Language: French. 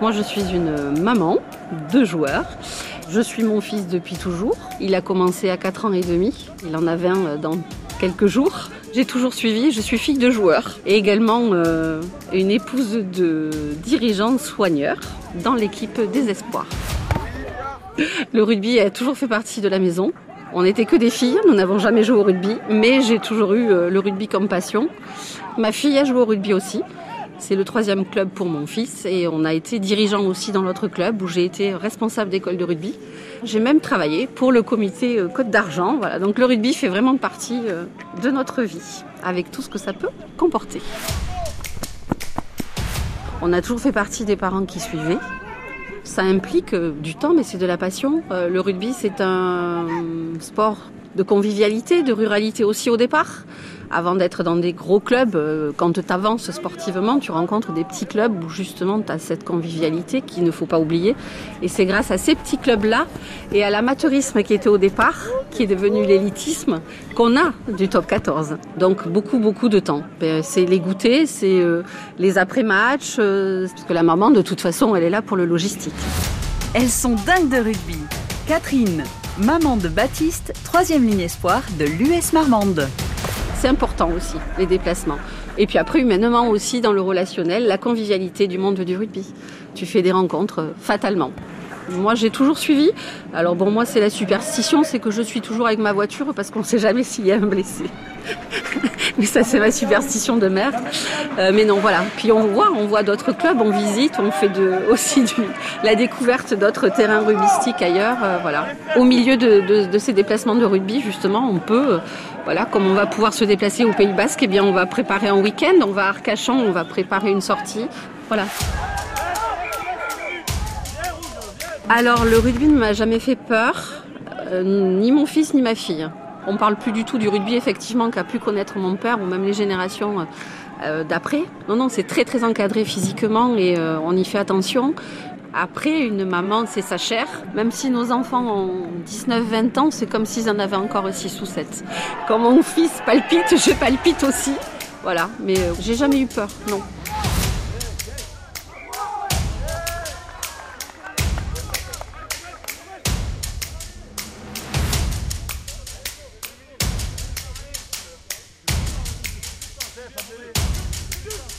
moi je suis une maman de joueurs. Je suis mon fils depuis toujours. Il a commencé à 4 ans et demi. Il en avait un dans quelques jours. J'ai toujours suivi, je suis fille de joueur et également euh, une épouse de dirigeant soigneur dans l'équipe des espoirs. Le rugby a toujours fait partie de la maison. On n'était que des filles, nous n'avons jamais joué au rugby, mais j'ai toujours eu euh, le rugby comme passion. Ma fille a joué au rugby aussi. C'est le troisième club pour mon fils et on a été dirigeant aussi dans l'autre club où j'ai été responsable d'école de rugby. J'ai même travaillé pour le comité euh, Côte d'Argent. Voilà, donc le rugby fait vraiment partie euh, de notre vie avec tout ce que ça peut comporter. On a toujours fait partie des parents qui suivaient. Ça implique euh, du temps, mais c'est de la passion. Le rugby, c'est un sport de convivialité, de ruralité aussi au départ avant d'être dans des gros clubs, euh, quand tu avances sportivement, tu rencontres des petits clubs où justement tu as cette convivialité qu'il ne faut pas oublier. Et c'est grâce à ces petits clubs-là et à l'amateurisme qui était au départ, qui est devenu l'élitisme, qu'on a du top 14. Donc beaucoup, beaucoup de temps. Ben, c'est les goûters, c'est euh, les après-matchs, euh, parce que la maman, de toute façon, elle est là pour le logistique. Elles sont dingues de rugby. Catherine, maman de Baptiste, troisième ligne espoir de l'US Marmande c'est important aussi, les déplacements. Et puis après, humainement aussi, dans le relationnel, la convivialité du monde du rugby. Tu fais des rencontres euh, fatalement. Moi, j'ai toujours suivi. Alors bon, moi, c'est la superstition, c'est que je suis toujours avec ma voiture parce qu'on ne sait jamais s'il y a un blessé. Mais ça, c'est ma superstition de mère. Euh, mais non, voilà. Puis on voit, on voit d'autres clubs, on visite, on fait aussi la découverte d'autres terrains rugbystiques ailleurs. Euh, voilà. Au milieu de, ces déplacements de rugby, justement, on peut voilà, comme on va pouvoir se déplacer au Pays Basque, eh bien, on va préparer un week-end, on va à Arcachon, on va préparer une sortie. Voilà. Alors, le rugby ne m'a jamais fait peur, euh, ni mon fils ni ma fille. On parle plus du tout du rugby, effectivement, qu'a pu connaître mon père ou même les générations euh, d'après. Non, non, c'est très très encadré physiquement et euh, on y fait attention. Après, une maman, c'est sa chair. Même si nos enfants ont 19-20 ans, c'est comme s'ils en avaient encore 6 ou 7. Quand mon fils palpite, je palpite aussi. Voilà, mais euh, j'ai jamais eu peur, non. Familie.